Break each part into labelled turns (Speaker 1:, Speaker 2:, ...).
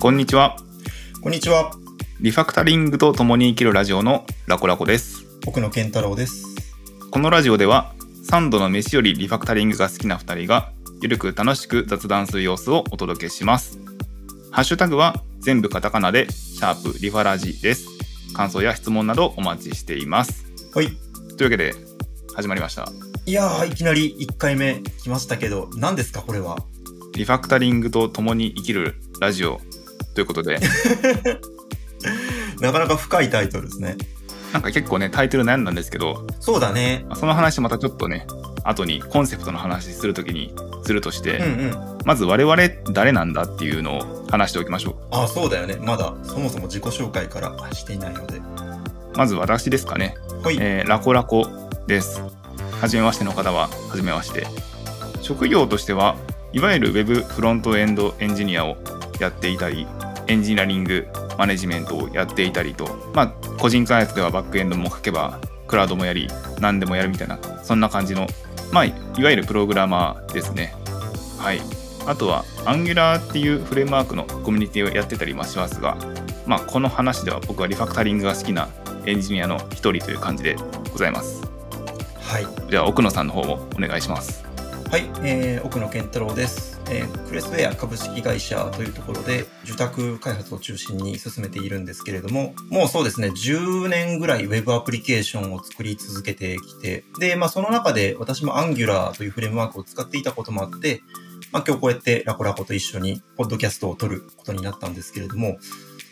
Speaker 1: こんにちは。
Speaker 2: こんにちは。
Speaker 1: リファクタリングと共に生きるラジオのラコラコです。
Speaker 2: 奥野健太郎です。
Speaker 1: このラジオでは、3度の飯よりリファクタリングが好きな2人が、ゆるく楽しく雑談する様子をお届けします。ハッシュタグは全部カタカナで、シャープリファラジです。感想や質問などお待ちしています。
Speaker 2: はい。
Speaker 1: というわけで、始まりました。
Speaker 2: いやー、いきなり1回目来ましたけど、何ですか、これは？
Speaker 1: リファクタリングと共に生きるラジオということで、
Speaker 2: なかなか深いタイトルですね。
Speaker 1: なんか結構ね、タイトル悩んだんですけど、
Speaker 2: そうだね。
Speaker 1: まあその話またちょっとね、後にコンセプトの話するときにするとして、
Speaker 2: うんうん。
Speaker 1: まず我々誰なんだっていうのを話しておきましょ
Speaker 2: あ、そうだよね。まだ、そもそも自己紹介からしていないので。
Speaker 1: う。まず私ですかね。
Speaker 2: はい。
Speaker 1: えーラコラコです。はじめましての方は、はじめまして。職業としては、いわゆる Web フロントエンドエンジニアをやっていたり、エンジニアリングマネジメントをやっていたりと、まあ、個人開発ではバックエンドも書けば、クラウドもやり、何でもやるみたいな、そんな感じの、まあ、いわゆるプログラマーですね。はい。あとは、Angular っていうフレームワークのコミュニティをやってたりもしますが、まあ、この話では僕はリファクタリングが好きなエンジニアの一人という感じでございます。
Speaker 2: はい。
Speaker 1: じゃあ、奥野さんの方もお願いします。
Speaker 2: はい。えー、奥野健太郎です。えー、クレスウェア株式会社というところで、受託開発を中心に進めているんですけれども、もうそうですね、10年ぐらい Web アプリケーションを作り続けてきて、で、まあその中で私も Angular というフレームワークを使っていたこともあって、まあ今日こうやってラコラコと一緒にポッドキャストを撮ることになったんですけれども、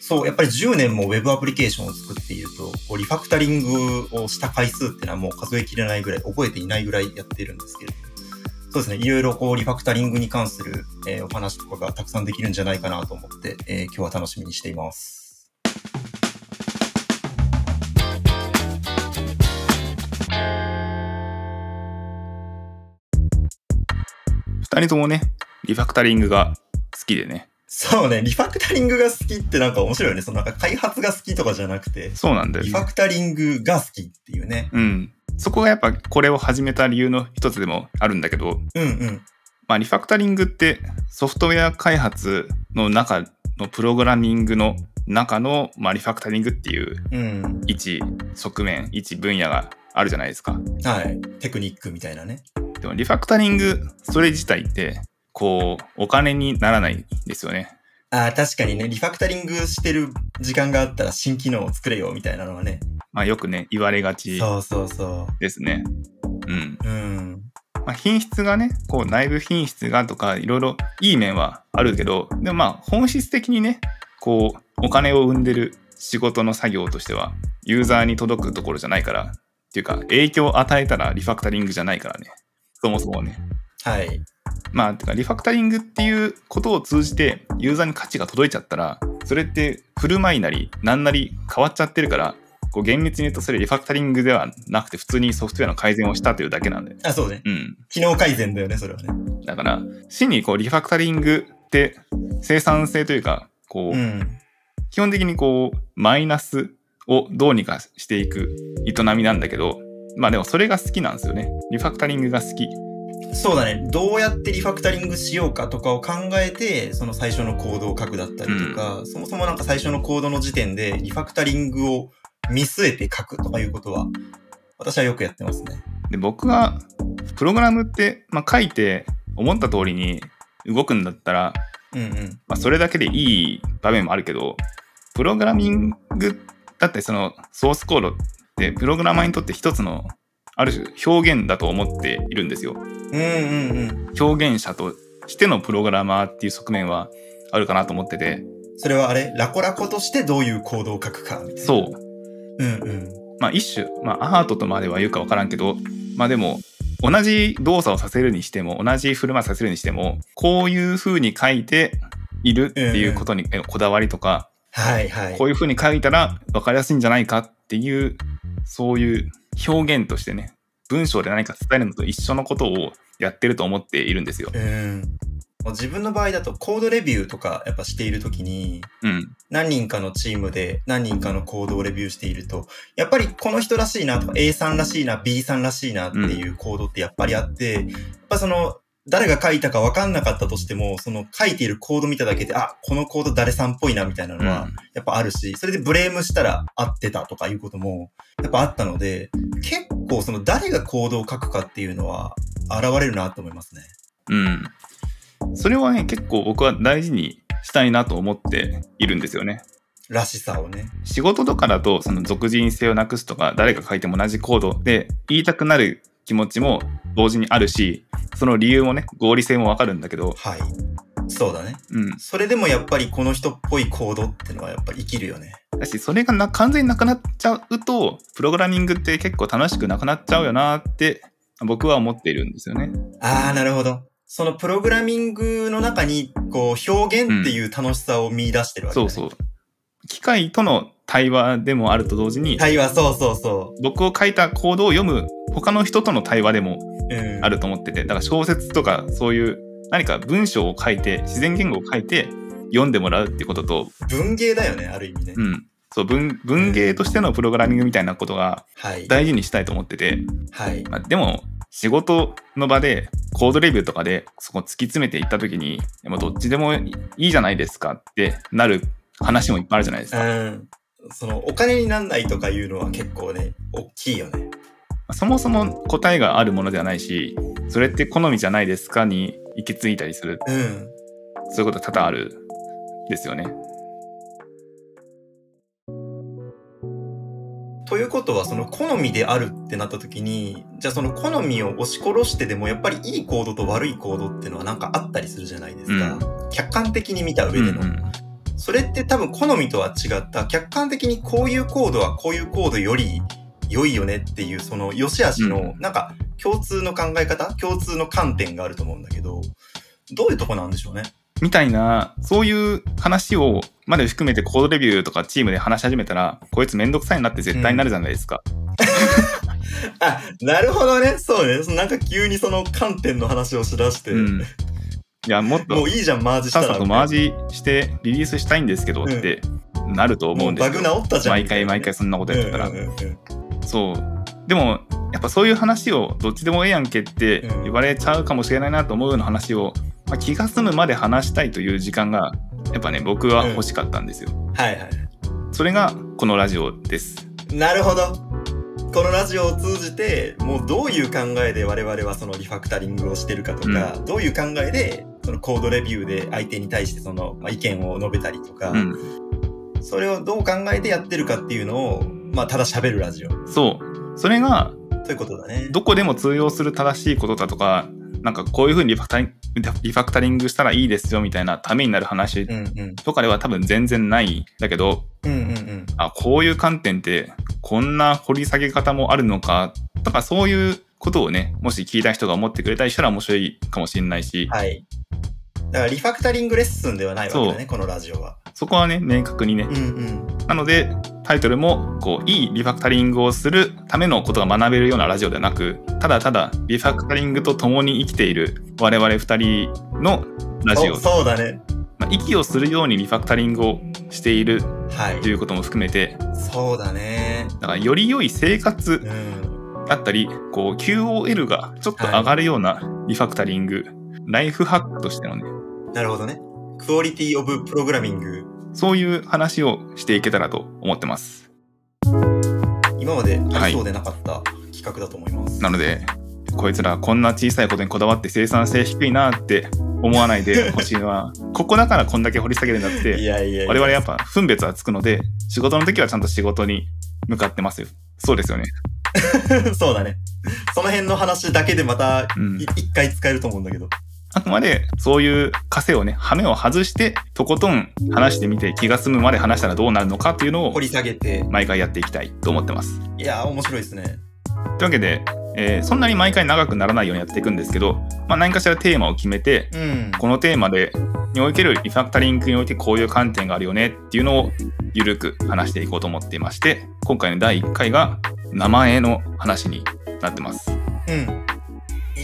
Speaker 2: そう、やっぱり10年も Web アプリケーションを作っていると、こうリファクタリングをした回数っていうのはもう数えきれないぐらい、覚えていないぐらいやってるんですけれども、そうですね、いろいろこうリファクタリングに関する、えーお話とかがたくさんできるんじゃないかなと思って、えー今日は楽しみにしています。
Speaker 1: 2人ともね、リファクタリングが好きでね。
Speaker 2: そうね、リファクタリングが好きってなんか面白いよね。そのなんか開発が好きとかじゃなくて、
Speaker 1: そうなんだよね。
Speaker 2: リファクタリングが好きっていうね。
Speaker 1: うん。そこがやっぱこれを始めた理由の一つでもあるんだけど、
Speaker 2: うんうん。
Speaker 1: まあ、リファクタリングってソフトウェア開発の中のプログラミングの中の、まあ、リファクタリングっていう
Speaker 2: うん。
Speaker 1: 一側面、一分野があるじゃないですか。
Speaker 2: はい。テクニックみたいなね。
Speaker 1: でもリファクタリング、それ自体って、こう、お金にならないんですよね。
Speaker 2: ああ、確かにね、リファクタリングしてる時間があったら新機能を作れよみたいなのはね。
Speaker 1: まあ、よくね、言われがち
Speaker 2: そうそうそ
Speaker 1: ですね。うん。
Speaker 2: う。うん。
Speaker 1: まあ、品質がね、こう内部品質がとかいろいろいい面はあるけど、でもまあ本質的にね、こうお金を生んでる仕事の作業としてはユーザーに届くところじゃないから、っていうか影響を与えたらリファクタリングじゃないからね。そもそもね。
Speaker 2: はい。
Speaker 1: まあ、てかリファクタリングっていうことを通じてユーザーに価値が届いちゃったら、それって振る舞いなり何なり変わっちゃってるから、こう厳密に言うとそれリファクタリングではなくて普通にソフトウェアの改善をしたというだけなんで。
Speaker 2: あ、そうね。
Speaker 1: うん。
Speaker 2: 機能改善だよね、それはね。
Speaker 1: だから、真にこうリファクタリングって生産性というか、こう、
Speaker 2: うん。
Speaker 1: 基本的にこう、マイナスをどうにかしていく営みなんだけど、まあでもそれが好きなんですよね。リファクタリングが好き。
Speaker 2: そうだね。どうやってリファクタリングしようかとかを考えて、その最初のコードを書くだったりとか、そもそもなんか最初のコードの時点でリファクタリングを見据えて書くとかいうことは、私はよくやってますね。
Speaker 1: で、僕は、プログラムって、まあ、書いて思った通りに動くんだったら、
Speaker 2: うんうん。
Speaker 1: まあ、それだけでいい場面もあるけど、プログラミングだってそのソースコードってプログラマーにとって一つのある種表現だと思っているんですよ。
Speaker 2: うんうんうん。
Speaker 1: 表現者としてのプログラマーっていう側面はあるかなと思ってて、
Speaker 2: それはあれ、ラコラコとしてどういうコードを書くかみたいな。
Speaker 1: そう。
Speaker 2: うんうん。
Speaker 1: まあ一種、まあアートとまでは言うかわからんけど、まあでも、同じ動作をさせるにしても、同じ振る舞いさせるにしても、こういう風に書いているっていうことにえこだわりとか、
Speaker 2: はいはい。
Speaker 1: こういう風に書いたら分かりやすいんじゃないかっていう、そういう表現としてね、文章で何か伝えるのと一緒のことをやってると思っているんですよ。
Speaker 2: うん。自分の場合だとコードレビューとかやっぱしているときに、
Speaker 1: うん。
Speaker 2: 何人かのチームで何人かのコードをレビューしていると、やっぱりこの人らしいなとか A さんらしいな、B さんらしいなっていうコードってやっぱりあって、やっぱその誰が書いたか分かんなかったとしても、その書いているコード見ただけで、あ、このコード誰さんっぽいなみたいなのは、やっぱあるし、それでブレームしたら合ってたとかいうことも、やっぱあったので、結構その誰がコードを書くかっていうのは、現れるなと思いますね。
Speaker 1: うん。それはね、結構僕は大事にしたいなと思っているんですよね。
Speaker 2: らしさをね。
Speaker 1: 仕事とかだと、その属人性をなくすとか、誰が書いても同じコードで言いたくなる気持ちも同時にあるし、その理由もね、合理性もわかるんだけど。
Speaker 2: はい。そうだね。
Speaker 1: うん。
Speaker 2: それでもやっぱりこの人っぽいコードってのはやっぱり生きるよね。
Speaker 1: だし、それがな完全になくなっちゃうと、プログラミングって結構楽しくなくなっちゃうよなって僕は思っているんですよね。
Speaker 2: ああ、なるほど。そのプログラミングの中に、こう、表現っていう楽しさを見出してるわけ、
Speaker 1: ねうん、そうそう。機械との対話でもあると同時に、
Speaker 2: 対話、そうそうそう。
Speaker 1: 僕を書いたコードを読む他の人との対話でもあると思ってて、だから小説とかそういう何か文章を書いて、自然言語を書いて読んでもらうってことと、
Speaker 2: 文芸だよね、ある意味ね。
Speaker 1: うん。そう文文芸としてのプログラミングみたいなことが大事にしたいと思ってて、
Speaker 2: はい、
Speaker 1: まあ、でも仕事の場でコードレビューとかでそこ突き詰めていった時にでもどっちでもいいじゃないですかってなる話もいっぱいあるじゃないですか。
Speaker 2: うん、そのお金になんないとかいうのは結構ね大きいよね。
Speaker 1: そもそも答えがあるものではないしそれって好みじゃないですかに行き着いたりする、
Speaker 2: うん、
Speaker 1: そういうこと多々あるですよね。
Speaker 2: ということは、その好みであるってなった時に、じゃあその好みを押し殺してでも、やっぱりいいコードと悪いコードっていうのはなんかあったりするじゃないですか。うん、客観的に見た上での。うんうんそれって多分好みとは違った、客観的にこういうコードはこういうコードより良いよねっていう、その良し悪しの、なんか共通の考え方、共通の観点があると思うんだけど、どういうとこなんでしょうね。
Speaker 1: みたいな、そういう話をまで含めてコードレビューとかチームで話し始めたら、こいつめんどくさいなって絶対になるじゃないですか。うん、
Speaker 2: あ、なるほどね。そうね。なんか急にその観点の話をしだして。うん、い
Speaker 1: や、もっと。
Speaker 2: もういいじゃん、マージしたら。
Speaker 1: さっさとマージしてリリースしたいんですけどってなると思うんですよ。
Speaker 2: バグ治ったじゃん。
Speaker 1: 毎回毎回そんなことやってたら。そう。でも、やっぱそういう話をどっちでもええやんけって言われちゃうかもしれないなと思うような話をまあ、気が済むまで話したいという時間がやっぱね僕は欲しかったんですよ、
Speaker 2: うん、はいはい。
Speaker 1: それがこのラジオです。
Speaker 2: なるほど。このラジオを通じてもうどういう考えで我々はそのリファクタリングをしてるかとか、うん、どういう考えでそのコードレビューで相手に対してその、まあ、意見を述べたりとか、うん、それをどう考えてやってるかっていうのを、まあ、ただ喋るラジオ。
Speaker 1: そう。それが
Speaker 2: そういうことだね。
Speaker 1: どこでも通用する正しいことだとかなんかこういうふうにリファクタリリファクタリングしたらいいですよみたいなためになる話とかでは多分全然ないんだけど、
Speaker 2: うんうんうん、
Speaker 1: あこういう観点ってこんな掘り下げ方もあるのかとかそういうことをねもし聞いた人が思ってくれたりしたら面白いかもしれないし、
Speaker 2: はい、だからリファクタリングレッスンではないわけだねこのラジオは。
Speaker 1: そこはね明確にね。
Speaker 2: うんうん、
Speaker 1: なのでタイトルもこういいリファクタリングをするためのことが学べるようなラジオではなくただただリファクタリングと共に生きている我々2人のラジオ。
Speaker 2: そうだね、
Speaker 1: まあ、息をするようにリファクタリングをしているということも含めて、
Speaker 2: そうだね。
Speaker 1: だからより良い生活だったり、こう QOL がちょっと上がるようなリファクタリング、はい、ライフハックとしてのね。
Speaker 2: なるほどね。クオリティオブプログラミング
Speaker 1: そういう話をしていけたらと思ってます。
Speaker 2: 今までありそうでなかった企画だと思います。
Speaker 1: なので、こいつらこんな小さいことにこだわって生産性低いなって思わないでほしいのは、ここだからこんだけ掘り下げるんだって、
Speaker 2: いやいや
Speaker 1: 我々やっぱ分別はつくので、仕事の時はちゃんと仕事に向かってますよ。そうですよね。
Speaker 2: そうだね。その辺の話だけでまた一、うん、回使えると思うんだけど。
Speaker 1: あくまでそういう枷をね、羽目を外して、とことん話してみて気が済むまで話したらどうなるのかっていうのを
Speaker 2: 掘り下げて
Speaker 1: 毎回やっていきたいと思ってます。
Speaker 2: いやー、面白いですね。と
Speaker 1: いうわけで、えー、そんなに毎回長くならないようにやっていくんですけど、まあ、何かしらテーマを決めて、
Speaker 2: うん、
Speaker 1: このテーマでにおけるリファクタリングにおいてこういう観点があるよねっていうのをゆるく話していこうと思っていまして今回の第1回が名前の話になってます。
Speaker 2: うん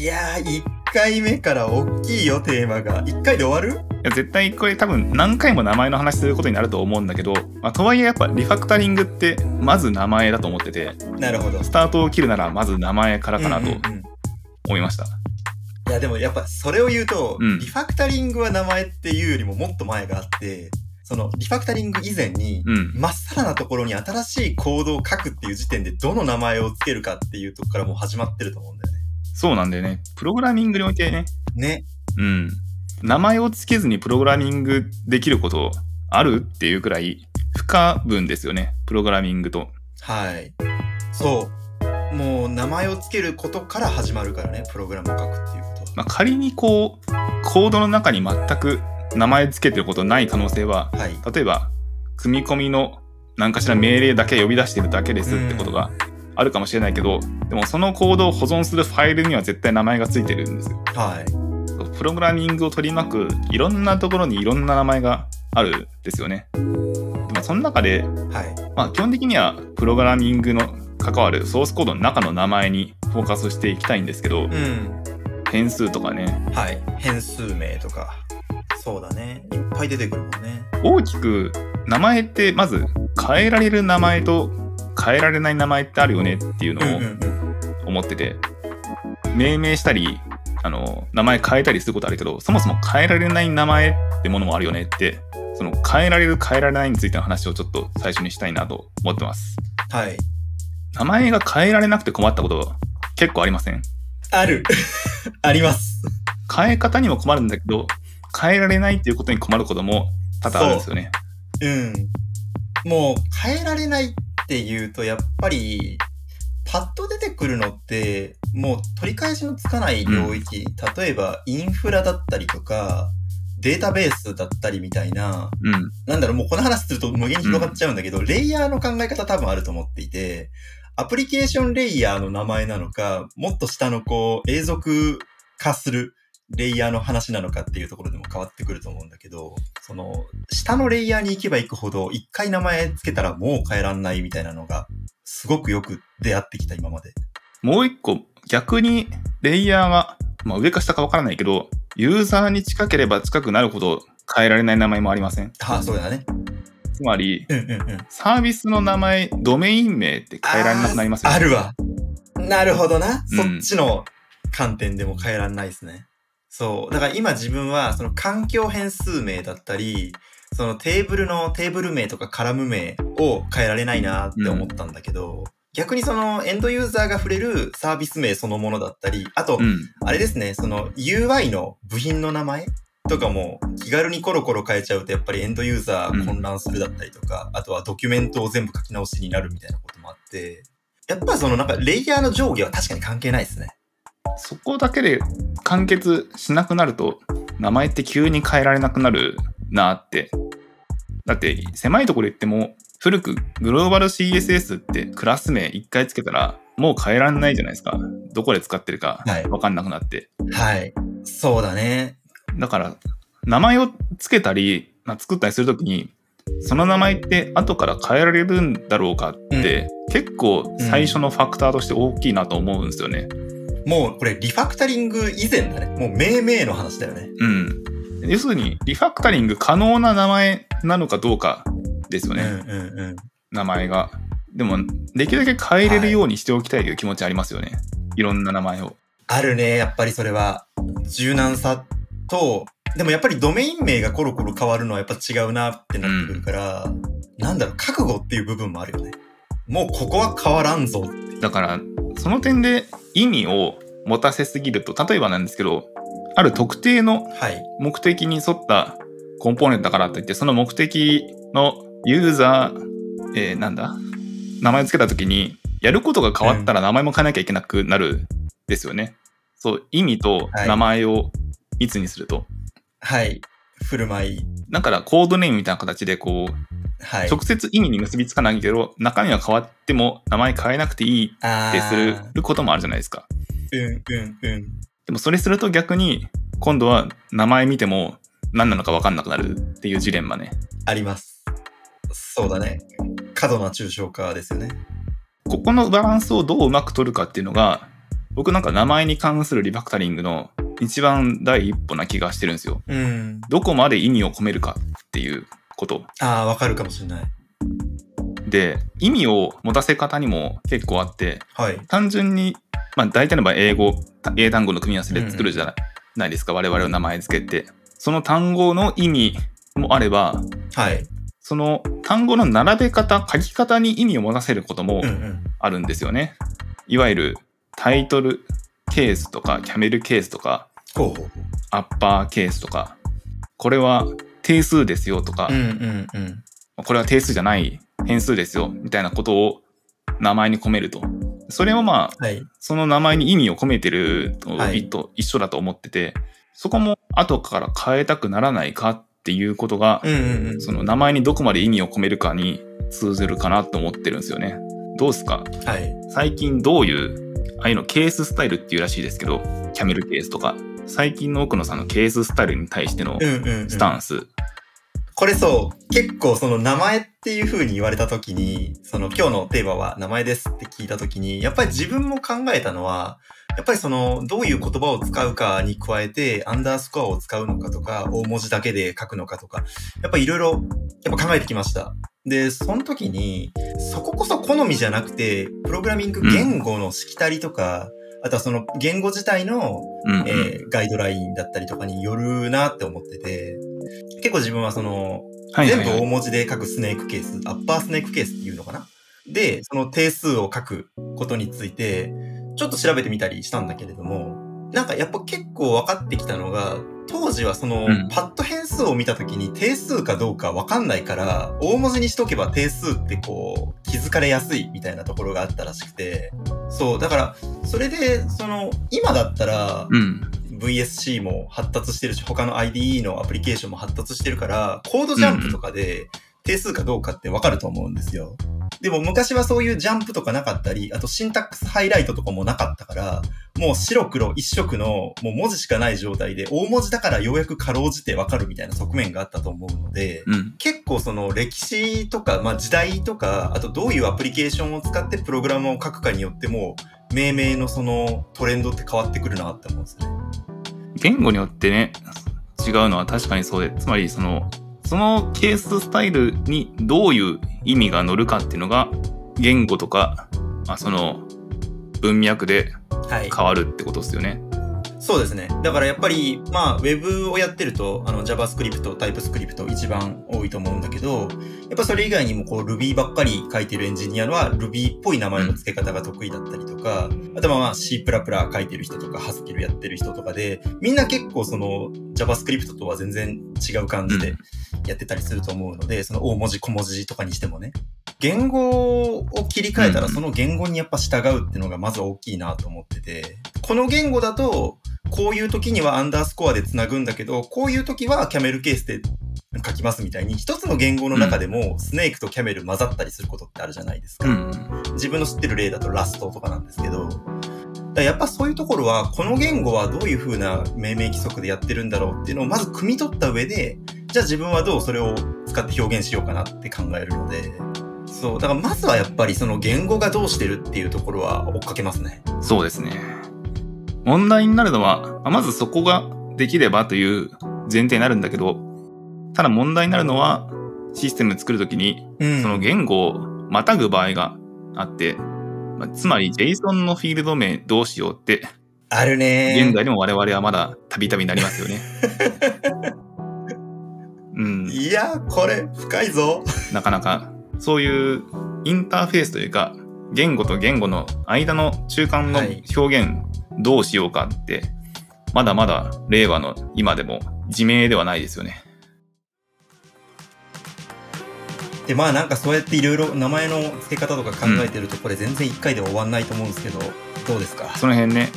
Speaker 2: いやー、1回目から大きいよ、テーマが。1回で終わる？
Speaker 1: いや絶対これ多分何回も名前の話することになると思うんだけど、まあ、とはいえやっぱリファクタリングってまず名前だと思ってて
Speaker 2: なるほど
Speaker 1: スタートを切るならまず名前からかなと思いました、
Speaker 2: うんうんうん、いいやでもやっぱそれを言うと、
Speaker 1: うん
Speaker 2: リファクタリングは名前っていうよりももっと前があって、そのリファクタリング以前に、
Speaker 1: うん。
Speaker 2: まっさらなところに新しいコードを書くっていう時点でどの名前をつけるかっていうとこからもう始まってると思うんだよね。
Speaker 1: そうなんだよね。プログラミングにおいてね、
Speaker 2: ね。
Speaker 1: うん。名前をつけずにプログラミングできることあるっていうくらい不可分ですよね。プログラミングと。
Speaker 2: はい。そう。もう名前をつけることから始まるからね、プログラムを書くっていうことは。
Speaker 1: まあ、仮にこう、コードの中に全く名前つけてることない可能性は、
Speaker 2: はい。
Speaker 1: 例えば、組み込みの何かしら命令だけ呼び出してるだけですってことがあるかもしれないけど、でもそのコードを保存するファイルには絶対名前がついてるんですよ。
Speaker 2: はい。
Speaker 1: プログラミングを取り巻くいろんなところにいろんな名前があるんですよね。まあ、その中で、
Speaker 2: はい。
Speaker 1: まあ、基本的にはプログラミングの関わるソースコードの中の名前にフォーカスしていきたいんですけど、
Speaker 2: うん。
Speaker 1: 変数とかね、
Speaker 2: はい。変数名とか。そうだね。いっぱい出てくるもんね。
Speaker 1: 大きく名前ってまず変えられる名前と変えられない名前ってあるよねっていう
Speaker 2: うん
Speaker 1: のを。思ってて、命名したり、あの、名前変えたりすることあるけど、そもそも変えられない名前ってものもあるよねって、その変えられる変えられないについての話をちょっと最初にしたいなと思ってます。
Speaker 2: はい。
Speaker 1: 名前が変えられなくて困ったことは結構ありません？
Speaker 2: ある。あります。
Speaker 1: 変え方にも困るんだけど、変えられないっていうことに困ることも多々あるんですよね。
Speaker 2: うん。もう変えられないっていうと、やっぱり、パッと出てくるのって、もう取り返しのつかない領域、例えばインフラだったりとか、データベースだったりみたいな、
Speaker 1: うん。
Speaker 2: なんだろう、もうこの話すると無限に広がっちゃうんだけど、レイヤーの考え方多分あると思っていて、アプリケーションレイヤーの名前なのか、もっと下のこう、永続化するレイヤーの話なのかっていうところでも変わってくると思うんだけど、その、下のレイヤーに行けば行くほど、一回名前つけたらもう変えらんないみたいなのが、すごくよく出会ってきた今まで。
Speaker 1: もう一個、逆にレイヤーが、まあ、上か下かわからないけど、ユーザーに近ければ近くなるほど変えられない名前もありません
Speaker 2: ああ、そうだね。
Speaker 1: つまり、
Speaker 2: うんうんうん。
Speaker 1: サービスの名前、ドメイン名って変えられなくなりますよ
Speaker 2: あーあるわ。なるほどな。そ
Speaker 1: うん
Speaker 2: っちの観点でも変えらんないですね。そう。だから今自分は、その環境変数名だったり、そのテーブルのテーブル名とかカラム名を変えられないなって思ったんだけど、逆にそのエンドユーザーが触れるサービス名そのものだったり、あと、
Speaker 1: うん。
Speaker 2: あれですね、その UI の部品の名前とかも気軽にコロコロ変えちゃうとやっぱりエンドユーザー混乱するだったりとか、あとはドキュメントを全部書き直しになるみたいなこともあって、やっぱそのなんかレイヤーの上下は確かに関係ないですね。
Speaker 1: そこだけで完結しなくなると、名前って急に変えられなくなるなって。だって、狭いところで言っても、古くグローバル CSS ってクラス名一回つけたら、もう変えられないじゃないですか。どこで使ってるか
Speaker 2: はい
Speaker 1: わかんなくなって。
Speaker 2: はい。そうだね。
Speaker 1: だから、名前をつけたり、まあ、作ったりするときに、その名前って後から変えられるんだろうかって、結構最初のファクターとして大きいなと思うんですよね。
Speaker 2: もうこれリファクタリング以前だね。もう命名の話だよね。
Speaker 1: うん。要するに、リファクタリング可能な名前なのかどうかですよね、
Speaker 2: うんうんうん。
Speaker 1: 名前が。でも、できるだけ変えれるようにしておきたいという気持ちありますよね。い、ろんな名前を。
Speaker 2: あるね、やっぱりそれは。柔軟さと、でもやっぱりドメイン名がコロコロ変わるのはやっぱ違うなってなってくるから、なんだろう、覚悟っていう部分もあるよね。もうここは変わらんぞ。
Speaker 1: だから、その点で意味を持たせすぎると、例えばなんですけど、ある特定の
Speaker 2: はい。
Speaker 1: 目的に沿ったコンポーネントだからといって、その目的のユーザー、えーなんだ？名前をつけたときに、やることが変わったら名前も変えなきゃいけなくなるんですよね。そう、意味と名前を密にすると。
Speaker 2: はい。振る舞い。
Speaker 1: だからコードネームみたいな形で、こう、
Speaker 2: はい。
Speaker 1: 直接意味に結びつかないけど、中身は変わっても名前変えなくていいってすることもあるじゃないですか。
Speaker 2: うんうんうん。
Speaker 1: でもそれすると逆に、今度は名前見ても何なのか分かんなくなるっていうジレンマね。
Speaker 2: あります。そうだね。過度な抽象化ですよね。
Speaker 1: ここのバランスをどううまく取るかっていうのが、僕なんか名前に関するリファクタリングの一番第一歩な気がしてるんですよ。
Speaker 2: うん。
Speaker 1: どこまで意味を込めるかっていうこと。
Speaker 2: ああ、わかるかもしれない。
Speaker 1: で、意味を持たせ方にも結構あって、
Speaker 2: はい。
Speaker 1: 単純にまあ、大体の場合英語英単語の組み合わせで作るじゃないですか、我々の名前付けてその単語の意味もあれば
Speaker 2: はい。
Speaker 1: その単語の並べ方書き方に意味を持たせることも
Speaker 2: うんうん。
Speaker 1: あるんですよね、いわゆるタイトルケースとかキャメルケースとかアッパーケースとかこれは定数ですよとか、
Speaker 2: う。うんうんうん。
Speaker 1: これは定数じゃない変数ですよみたいなことを名前に込めるとそれはまあ
Speaker 2: はい。
Speaker 1: その名前に意味を込めてると,、
Speaker 2: はい
Speaker 1: と一緒だと思っててそこも後から変えたくならないかっていうことが、
Speaker 2: うんうんうん。
Speaker 1: その名前にどこまで意味を込めるかに通ずるかなと思ってるんですよねどうですか？
Speaker 2: はい。
Speaker 1: 最近どういうああいうのケーススタイルっていうらしいですけどキャメルケースとか最近の奥野さんのケーススタイルに対しての
Speaker 2: うんうん、うん。これそう、結構その名前っていう風に言われた時に、その今日のテーマは名前ですって聞いた時に、やっぱり自分も考えたのは、やっぱりその、どういう言葉を使うかに加えて、アンダースコアを使うのかとか、大文字だけで書くのかとか、やっぱいろいろ、やっぱ考えてきました。で、その時に、そここそ好みじゃなくて、プログラミング言語のしきたりとか、あとはその言語自体の
Speaker 1: うんうん
Speaker 2: えーガイドラインだったりとかによるなって思ってて、結構自分はその、
Speaker 1: はいはいはい。
Speaker 2: 全部大文字で書くスネークケース、アッパースネークケースっていうのかな？で、その定数を書くことについて、ちょっと調べてみたりしたんだけれども、なんかやっぱ結構分かってきたのが、当時はその、
Speaker 1: うん。
Speaker 2: パッド変数を見た時に定数かどうか分かんないから、大文字にしとけば定数ってこう、気づかれやすいみたいなところがあったらしくて、そう、だから、それで、その、今だったら、
Speaker 1: うん
Speaker 2: VSC も発達してるし、他の IDE のアプリケーションも発達してるから、コードジャンプとかで定数かどうかってわかると思うんですよ。でも昔はそういうジャンプとかなかったり、あとシンタックスハイライトとかもなかったから、もう白黒一色のもう文字しかない状態で、大文字だからようやくかろうじてわかるみたいな側面があったと思うので、
Speaker 1: うん
Speaker 2: 結構その歴史とか、まあ時代とか、あとどういうアプリケーションを使ってプログラムを書くかによっても、命名のそのトレンドって変わってくるなって思うんですね。
Speaker 1: 言語によってね違うのは確かにそうでつまりそのそのケーススタイルにどういう意味が乗るかっていうのが言語とか、まあ、その文脈で
Speaker 2: はい。
Speaker 1: 変わるってことですよね。
Speaker 2: そうですね。だからやっぱり、まあ、ウェブをやってると、あの、JavaScript、TypeScript 一番多いと思うんだけど、やっぱそれ以外にもこう Ruby ばっかり書いてるエンジニアは Ruby っぽい名前の付け方が得意だったりとか、あとはまあ C++ 書いてる人とか Haskell やってる人とかで、みんな結構その JavaScript とは全然違う感じでやってたりすると思うので、その大文字小文字とかにしてもね。言語を切り替えたら
Speaker 1: うん。
Speaker 2: その言語にやっぱ従うっていうのがまず大きいなと思ってて、この言語だと、こういう時にはアンダースコアで繋ぐんだけど、こういう時はキャメルケースで書きますみたいに、一つの言語の中でもスネークとキャメル混ざったりすることってあるじゃないですか。
Speaker 1: うん。
Speaker 2: 自分の知ってる例だとラストとかなんですけど、だやっぱそういうところは、この言語はどういう風な命名規則でやってるんだろうっていうのをまず汲み取った上で、じゃあ自分はどうそれを使って表現しようかなって考えるので、そう、だからまずはやっぱりその言語がどうしてるっていうところは追っかけますね。
Speaker 1: そうですね。問題になるのは、まずそこができればという前提になるんだけど、ただ問題になるのは、システム作るときに、
Speaker 2: うん
Speaker 1: その言語をまたぐ場合があって、まあつまり JSON のフィールド名どうしようって、
Speaker 2: あるね
Speaker 1: 現在でも我々はまだたびたびなりますよね。うん、
Speaker 2: いや、これ深いぞ。
Speaker 1: なかなかそういうインターフェースというか言語と言語の間の中間の
Speaker 2: はい。
Speaker 1: 表現どうしようかって、まだまだ令和の今でも自明ではないですよね。
Speaker 2: で、まあなんかそうやっていろいろ名前の付け方とか考えてると、これ全然一回で終わんないと思うんですけど、どうですか？
Speaker 1: その辺ね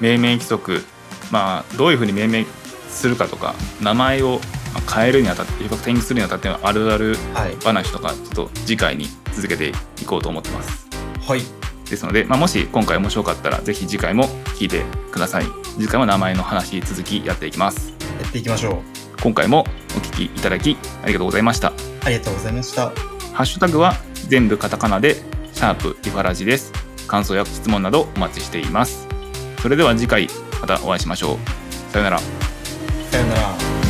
Speaker 1: 命名規則まあどういうふうに命名するかとか名前をまあ変えるにあたって比較転記するにあたってはあるある
Speaker 2: はい。
Speaker 1: 話とかちょっと次回に続けていこうと思ってます。
Speaker 2: はい。
Speaker 1: ですので、まあ、もし今回面白かったらぜひ次回も聞いてください。次回は名前の話続きやっていきます。
Speaker 2: やっていきましょう。
Speaker 1: 今回もお聞きいただきありがとうございました。
Speaker 2: ありがとうございました。
Speaker 1: ハッシュタグは全部カタカナでシャープリファラジです。感想や質問などお待ちしています。それでは次回またお会いしましょう。さようなら。
Speaker 2: さよなら。